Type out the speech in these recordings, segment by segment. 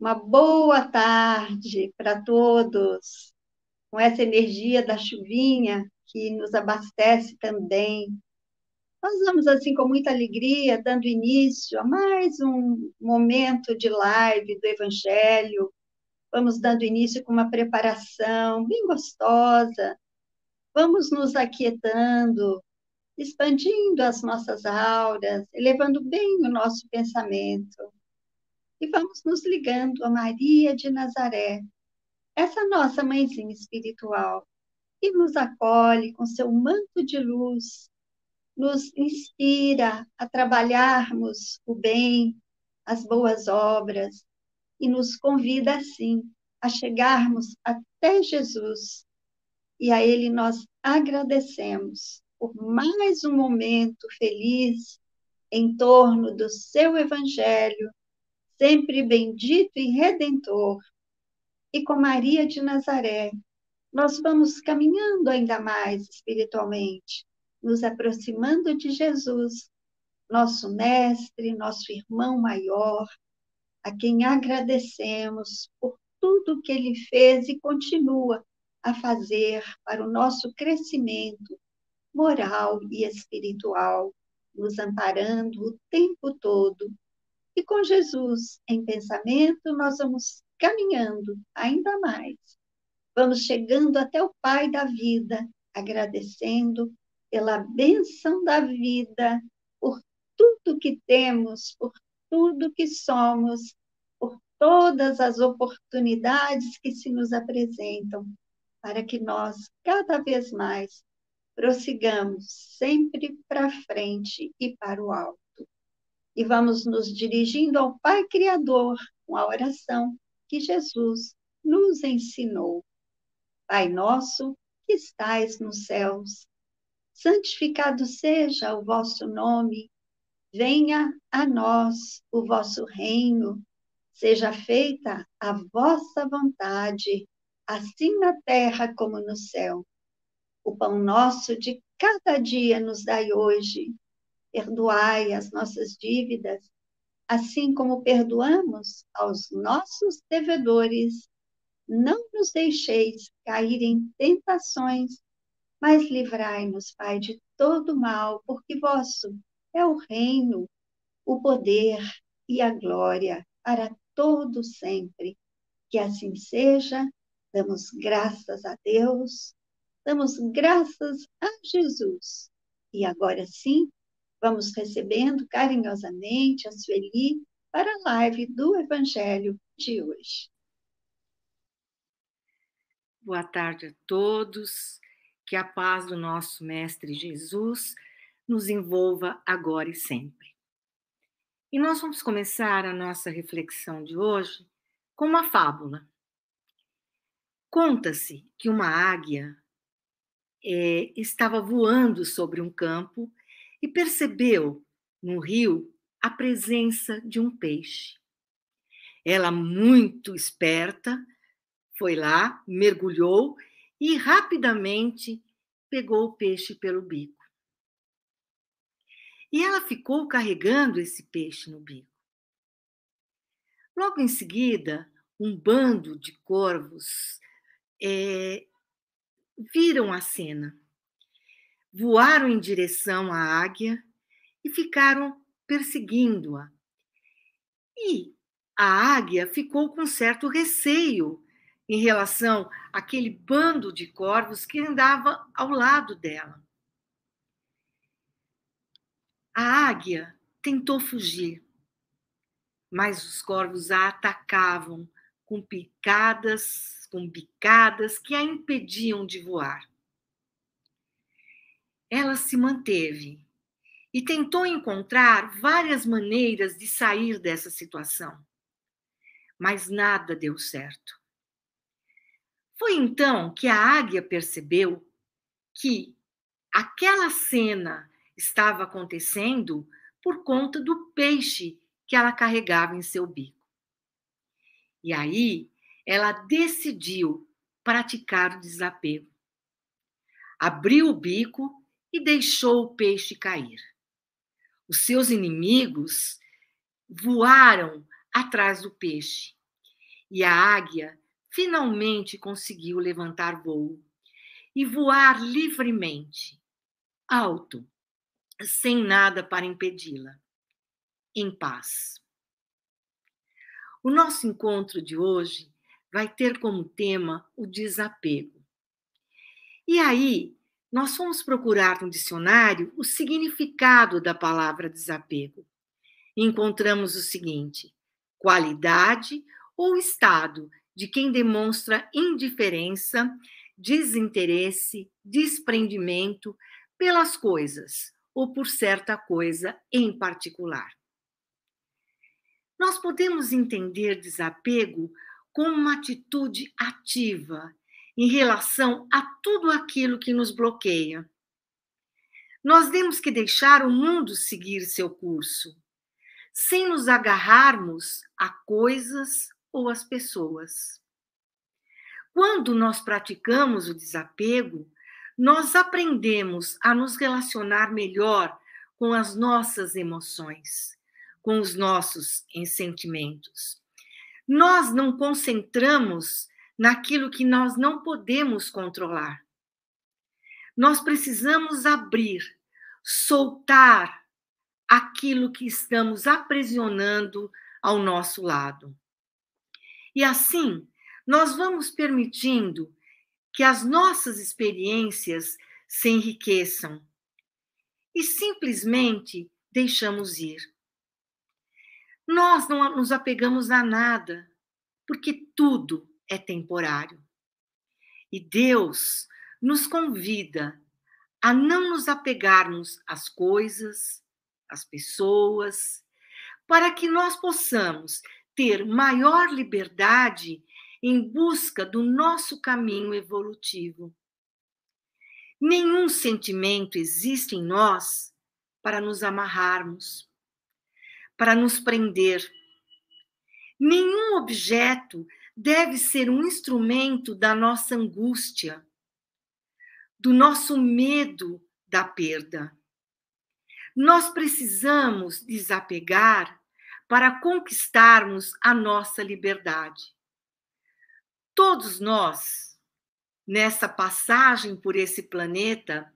Uma boa tarde para todos, com essa energia da chuvinha que nos abastece também. Nós vamos, assim, com muita alegria, dando início a mais um momento de live do Evangelho. Vamos dando início com uma preparação bem gostosa. Vamos nos aquietando, expandindo as nossas auras, elevando bem o nosso pensamento. E vamos nos ligando a Maria de Nazaré, essa nossa mãezinha espiritual, que nos acolhe com seu manto de luz, nos inspira a trabalharmos o bem, as boas obras, e nos convida, assim, a chegarmos até Jesus. E a Ele nós agradecemos por mais um momento feliz em torno do seu Evangelho, sempre bendito e redentor. E com Maria de Nazaré, nós vamos caminhando ainda mais espiritualmente, nos aproximando de Jesus, nosso mestre, nosso irmão maior, a quem agradecemos por tudo que ele fez e continua a fazer para o nosso crescimento moral e espiritual, nos amparando o tempo todo. E com Jesus em pensamento, nós vamos caminhando ainda mais. Vamos chegando até o Pai da vida, agradecendo pela bênção da vida, por tudo que temos, por tudo que somos, por todas as oportunidades que se nos apresentam, para que nós, cada vez mais, prossigamos sempre para frente e para o alto. E vamos nos dirigindo ao Pai Criador com a oração que Jesus nos ensinou. Pai nosso que estais nos céus, santificado seja o vosso nome, venha a nós o vosso reino, seja feita a vossa vontade, assim na terra como no céu. O pão nosso de cada dia nos dai hoje. Perdoai as nossas dívidas, assim como perdoamos aos nossos devedores. Não nos deixeis cair em tentações, mas livrai-nos, Pai, de todo mal, porque vosso é o reino, o poder e a glória para todo sempre. Que assim seja. Damos graças a Deus Damos graças a Jesus. E agora sim, vamos recebendo carinhosamente a Sueli para a live do Evangelho de hoje. Boa tarde a todos. Que a paz do nosso Mestre Jesus nos envolva agora e sempre. E nós vamos começar a nossa reflexão de hoje com uma fábula. Conta-se que uma águia é, estava voando sobre um campo e percebeu no rio a presença de um peixe. Ela, muito esperta, foi lá, mergulhou e rapidamente pegou o peixe pelo bico. E ela ficou carregando esse peixe no bico. Logo em seguida, um bando de corvos é, viram a cena. Voaram em direção à águia e ficaram perseguindo-a. E a águia ficou com certo receio em relação àquele bando de corvos que andava ao lado dela. A águia tentou fugir, mas os corvos a atacavam com picadas com bicadas que a impediam de voar. Ela se manteve e tentou encontrar várias maneiras de sair dessa situação, mas nada deu certo. Foi então que a águia percebeu que aquela cena estava acontecendo por conta do peixe que ela carregava em seu bico. E aí ela decidiu praticar o desapego. Abriu o bico e deixou o peixe cair. Os seus inimigos voaram atrás do peixe e a águia finalmente conseguiu levantar voo e voar livremente, alto, sem nada para impedi-la, em paz. O nosso encontro de hoje vai ter como tema o desapego. E aí, nós fomos procurar no dicionário o significado da palavra desapego. Encontramos o seguinte: qualidade ou estado de quem demonstra indiferença, desinteresse, desprendimento pelas coisas ou por certa coisa em particular. Nós podemos entender desapego como uma atitude ativa em relação a tudo aquilo que nos bloqueia. Nós temos que deixar o mundo seguir seu curso, sem nos agarrarmos a coisas ou às pessoas. Quando nós praticamos o desapego, nós aprendemos a nos relacionar melhor com as nossas emoções, com os nossos sentimentos. Nós não concentramos naquilo que nós não podemos controlar. Nós precisamos abrir, soltar aquilo que estamos aprisionando ao nosso lado. E assim, nós vamos permitindo que as nossas experiências se enriqueçam e simplesmente deixamos ir. Nós não nos apegamos a nada, porque tudo é temporário. E Deus nos convida a não nos apegarmos às coisas, às pessoas, para que nós possamos ter maior liberdade em busca do nosso caminho evolutivo. Nenhum sentimento existe em nós para nos amarrarmos para nos prender. Nenhum objeto deve ser um instrumento da nossa angústia, do nosso medo da perda. Nós precisamos desapegar para conquistarmos a nossa liberdade. Todos nós, nessa passagem por esse planeta,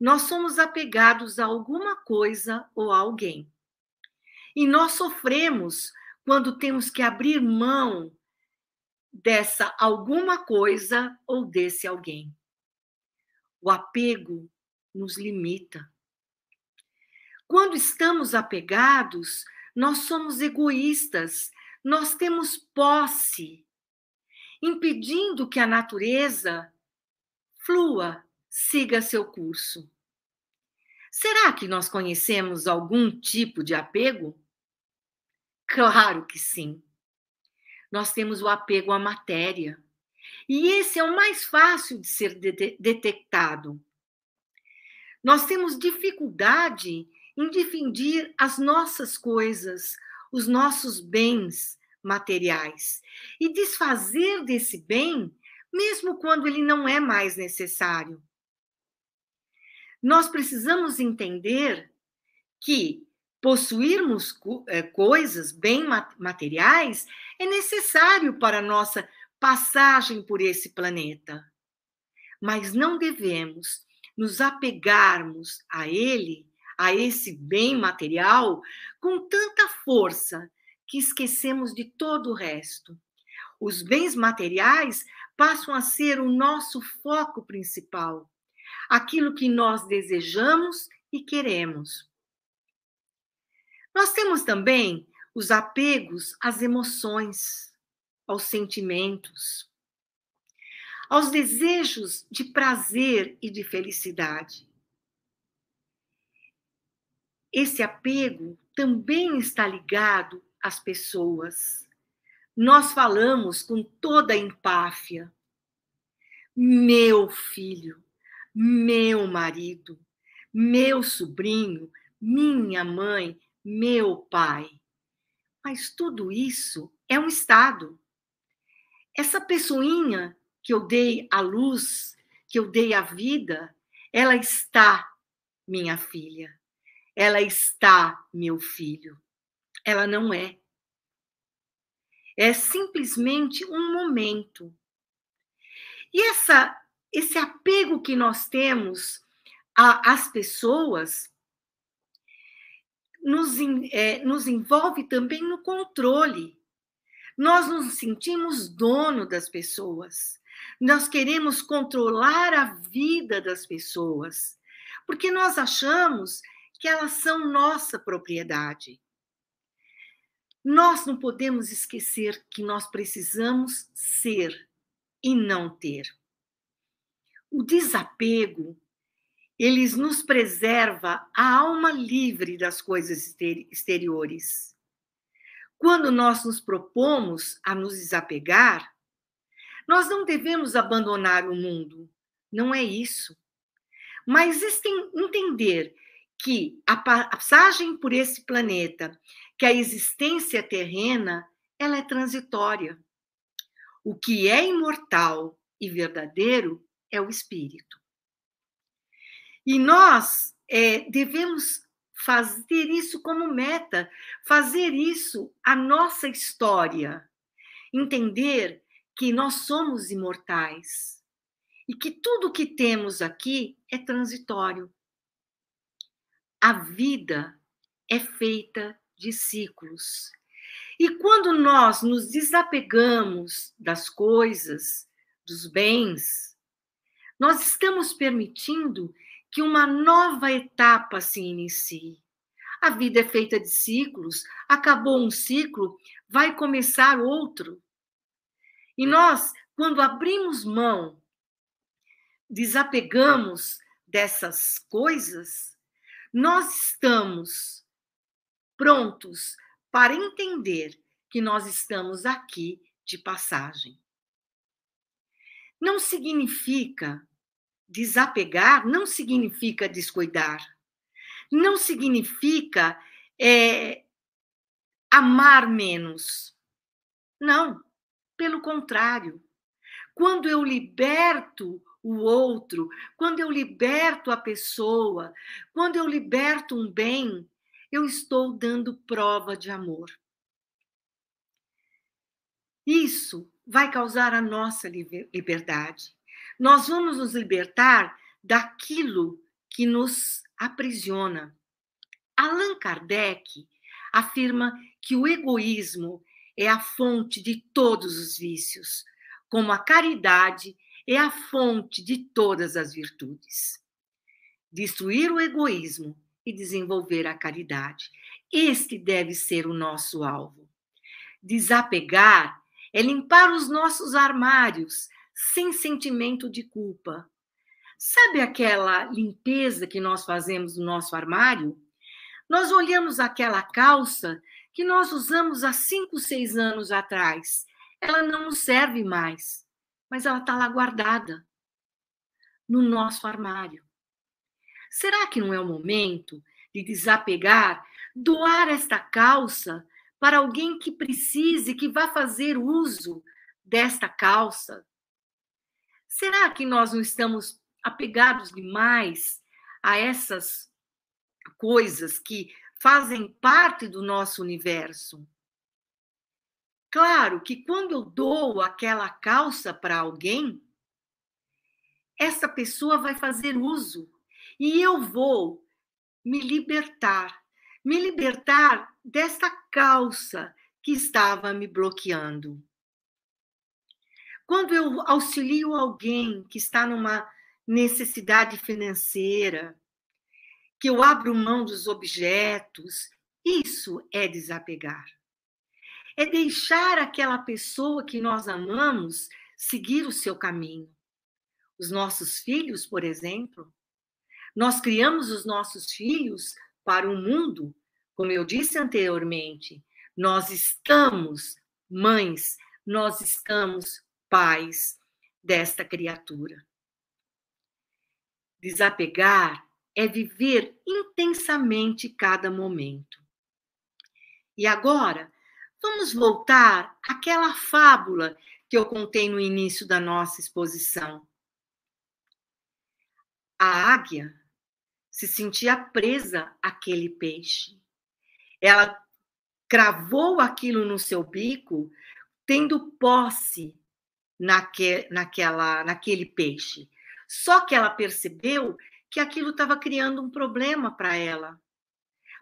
nós somos apegados a alguma coisa ou a alguém. E nós sofremos quando temos que abrir mão dessa alguma coisa ou desse alguém. O apego nos limita. Quando estamos apegados, nós somos egoístas, nós temos posse, impedindo que a natureza flua, siga seu curso. Será que nós conhecemos algum tipo de apego? Claro que sim. Nós temos o apego à matéria. E esse é o mais fácil de ser de detectado. Nós temos dificuldade em dividir as nossas coisas, os nossos bens materiais e desfazer desse bem, mesmo quando ele não é mais necessário. Nós precisamos entender que possuirmos é, coisas, bem materiais, é necessário para a nossa passagem por esse planeta. Mas não devemos nos apegarmos a ele, a esse bem material, com tanta força que esquecemos de todo o resto. Os bens materiais passam a ser o nosso foco principal, aquilo que nós desejamos e queremos. Nós temos também os apegos às emoções, aos sentimentos, aos desejos de prazer e de felicidade. Esse apego também está ligado às pessoas. Nós falamos com toda a empáfia. Meu filho, meu marido, meu sobrinho, minha mãe, meu pai. Mas tudo isso é um estado. Essa pessoinha que eu dei à luz, que eu dei à vida, ela está minha filha. Ela está meu filho. Ela não é. é simplesmente um momento. E essa, esse apego que nós temos às pessoas nos, é, nos envolve também no controle. Nós nos sentimos dono das pessoas. Nós queremos controlar a vida das pessoas, porque nós achamos que elas são nossa propriedade. Nós não podemos esquecer que nós precisamos ser e não ter. O desapego, eles nos preserva a alma livre das coisas exteriores. Quando nós nos propomos a nos desapegar, nós não devemos abandonar o mundo, não é isso. Mas entender que a passagem por esse planeta, que a existência terrena, ela é transitória. O que é imortal e verdadeiro é o espírito. E nós é, devemos fazer isso como meta, fazer isso a nossa história, entender que nós somos imortais e que tudo que temos aqui é transitório. A vida é feita de ciclos. E quando nós nos desapegamos das coisas, dos bens, nós estamos permitindo que uma nova etapa se inicie. A vida é feita de ciclos, acabou um ciclo, vai começar outro. E nós, quando abrimos mão, desapegamos dessas coisas, nós estamos prontos para entender que nós estamos aqui de passagem. Não significa desapegar, não significa descuidar, não significa é, amar menos. Não, pelo contrário. Quando eu liberto o outro, quando eu liberto a pessoa, quando eu liberto um bem, eu estou dando prova de amor. Isso vai causar a nossa liberdade. Nós vamos nos libertar daquilo que nos aprisiona. Allan Kardec afirma que o egoísmo é a fonte de todos os vícios, como a caridade é a fonte de todas as virtudes. Destruir o egoísmo e desenvolver a caridade. Este deve ser o nosso alvo. Desapegar é limpar os nossos armários sem sentimento de culpa. Sabe aquela limpeza que nós fazemos no nosso armário? Nós olhamos aquela calça que nós usamos há cinco, seis anos atrás. Ela não nos serve mais mas ela está lá guardada no nosso armário. Será que não é o momento de desapegar, doar esta calça para alguém que precise, que vá fazer uso desta calça? Será que nós não estamos apegados demais a essas coisas que fazem parte do nosso universo? Claro que quando eu dou aquela calça para alguém, essa pessoa vai fazer uso e eu vou me libertar, me libertar desta calça que estava me bloqueando. Quando eu auxilio alguém que está numa necessidade financeira, que eu abro mão dos objetos, isso é desapegar é deixar aquela pessoa que nós amamos seguir o seu caminho. Os nossos filhos, por exemplo, nós criamos os nossos filhos para o mundo, como eu disse anteriormente, nós estamos mães, nós estamos pais desta criatura. Desapegar é viver intensamente cada momento. E agora, Vamos voltar àquela fábula que eu contei no início da nossa exposição. A águia se sentia presa àquele peixe. Ela cravou aquilo no seu bico tendo posse naque, naquela, naquele peixe. Só que ela percebeu que aquilo estava criando um problema para ela.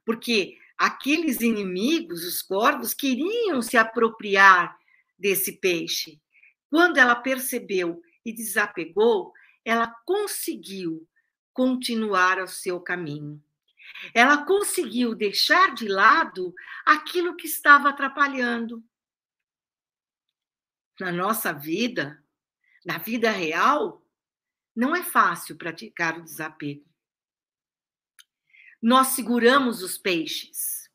Porque aqueles inimigos, os corvos, queriam se apropriar desse peixe. Quando ela percebeu e desapegou, ela conseguiu continuar o seu caminho. Ela conseguiu deixar de lado aquilo que estava atrapalhando. Na nossa vida, na vida real, não é fácil praticar o desapego. Nós seguramos os peixes.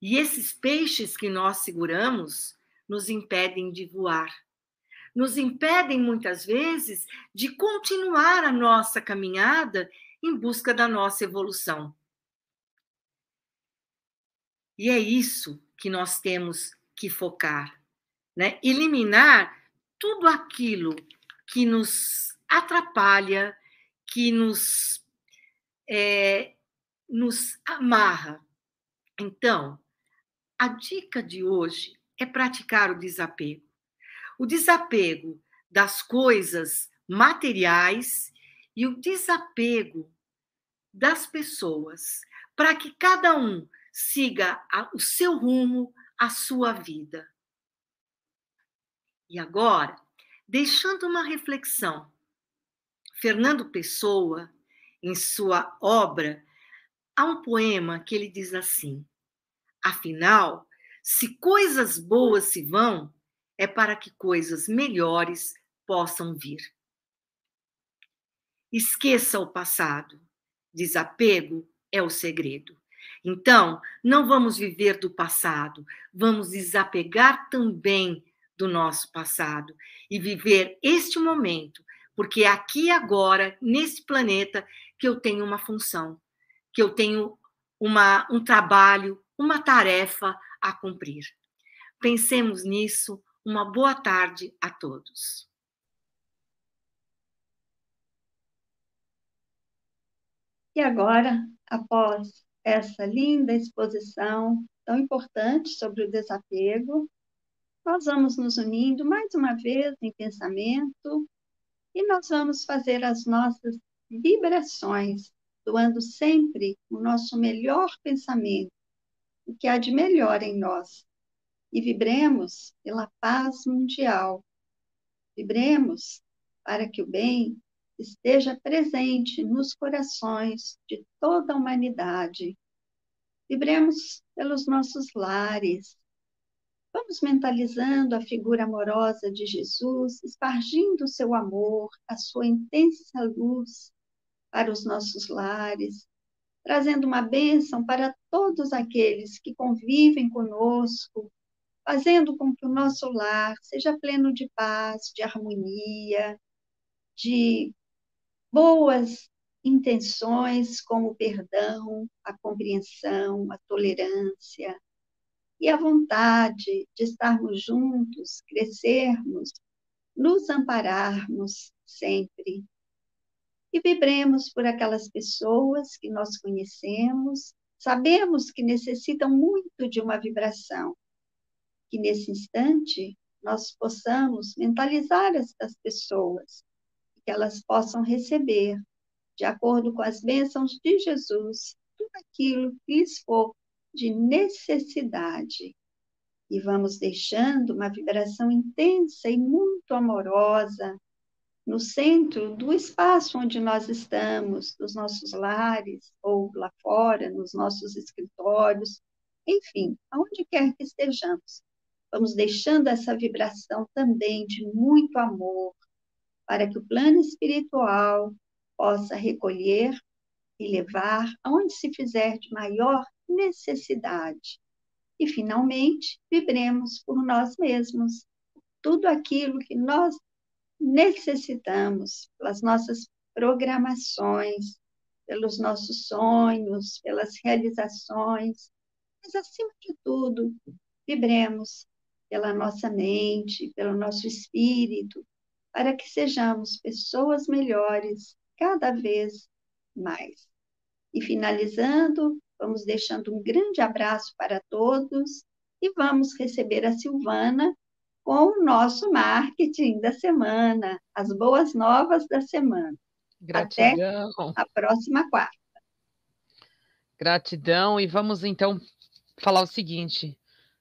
E esses peixes que nós seguramos nos impedem de voar. Nos impedem, muitas vezes, de continuar a nossa caminhada em busca da nossa evolução. E é isso que nós temos que focar, né? Eliminar tudo aquilo que nos atrapalha, que nos é, nos amarra. Então, a dica de hoje é praticar o desapego. O desapego das coisas materiais e o desapego das pessoas, para que cada um siga o seu rumo, a sua vida. E agora, deixando uma reflexão, Fernando Pessoa, em sua obra, há um poema que ele diz assim: Afinal, se coisas boas se vão, é para que coisas melhores possam vir. Esqueça o passado. Desapego é o segredo. Então, não vamos viver do passado, vamos desapegar também do nosso passado e viver este momento, porque é aqui agora, nesse planeta, que eu tenho uma função, que eu tenho uma, um trabalho, uma tarefa a cumprir. Pensemos nisso. Uma boa tarde a todos. E agora, após essa linda exposição tão importante sobre o desapego, nós vamos nos unindo mais uma vez em pensamento e nós vamos fazer as nossas vibrações, doando sempre o nosso melhor pensamento, o que há de melhor em nós. E vibremos pela paz mundial. Vibremos para que o bem esteja presente nos corações de toda a humanidade. Vibremos pelos nossos lares. Vamos mentalizando a figura amorosa de Jesus, espargindo o seu amor, a sua intensa luz para os nossos lares, trazendo uma bênção para todos aqueles que convivem conosco, fazendo com que o nosso lar seja pleno de paz, de harmonia, de boas intenções como o perdão, a compreensão, a tolerância e a vontade de estarmos juntos, crescermos, nos ampararmos sempre. E vibremos por aquelas pessoas que nós conhecemos, sabemos que necessitam muito de uma vibração. Que nesse instante nós possamos mentalizar estas pessoas que elas possam receber, de acordo com as bênçãos de Jesus, tudo aquilo que lhes for de necessidade. E vamos deixando uma vibração intensa e muito amorosa no centro do espaço onde nós estamos, nos nossos lares, ou lá fora, nos nossos escritórios, enfim, aonde quer que estejamos. Vamos deixando essa vibração também de muito amor, para que o plano espiritual possa recolher e levar aonde se fizer de maior necessidade. E, finalmente, vibremos por nós mesmos tudo aquilo que nós necessitamos, pelas nossas programações, pelos nossos sonhos, pelas realizações, mas, acima de tudo, vibremos pela nossa mente, pelo nosso espírito, para que sejamos pessoas melhores cada vez mais. E finalizando, vamos deixando um grande abraço para todos e vamos receber a Silvana com o nosso marketing da semana, as boas novas da semana. Gratidão. Até a próxima quarta. Gratidão. E vamos então falar o seguinte.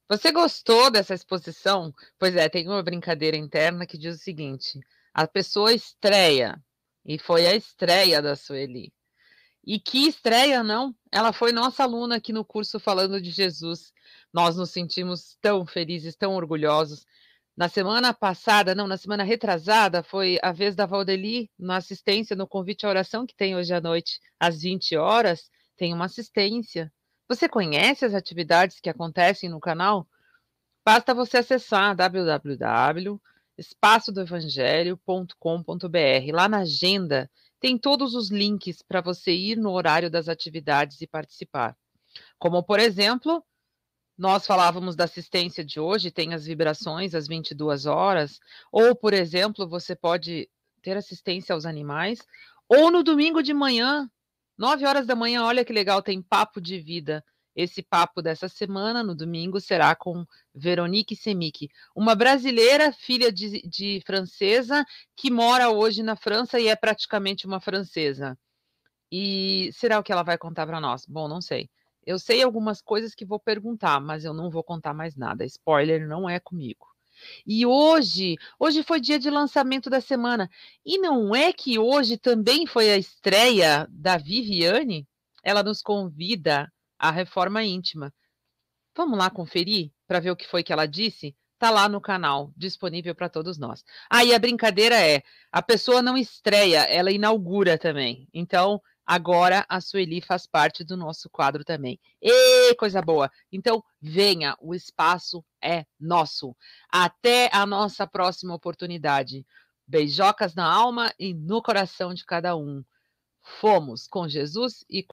Você gostou dessa exposição? Pois é, tem uma brincadeira interna que diz o seguinte: a pessoa estreia, e foi a estreia da Sueli. E que estreia, não? Ela foi nossa aluna aqui no curso Falando de Jesus. Nós nos sentimos tão felizes, tão orgulhosos. Na semana passada, não, na semana retrasada, foi a vez da Valdeli na assistência no convite à oração que tem hoje à noite, às 20 horas, tem uma assistência. Você conhece as atividades que acontecem no canal? Basta você acessar www.espaçodoevangelho.com.br. Lá na agenda tem todos os links para você ir no horário das atividades e participar. Como, por exemplo, nós falávamos da assistência de hoje, tem as vibrações às 22 horas, ou, por exemplo, você pode ter assistência aos animais, ou no domingo de manhã, 9 horas da manhã, olha que legal, tem papo de vida. Esse papo dessa semana, no domingo, será com Veronique Semic, uma brasileira, filha de, de francesa, que mora hoje na França e é praticamente uma francesa. E será o que ela vai contar para nós? Bom, não sei. Eu sei algumas coisas que vou perguntar, mas eu não vou contar mais nada. Spoiler não é comigo. E hoje, hoje foi dia de lançamento da semana. E não é que hoje também foi a estreia da Viviane? Ela nos convida à reforma íntima. Vamos lá conferir para ver o que foi que ela disse? Tá lá no canal, disponível para todos nós. Aí ah, a brincadeira é: a pessoa não estreia, ela inaugura também. Então, Agora a Sueli faz parte do nosso quadro também. E coisa boa! Então, venha, o espaço é nosso. Até a nossa próxima oportunidade. Beijocas na alma e no coração de cada um. Fomos com Jesus e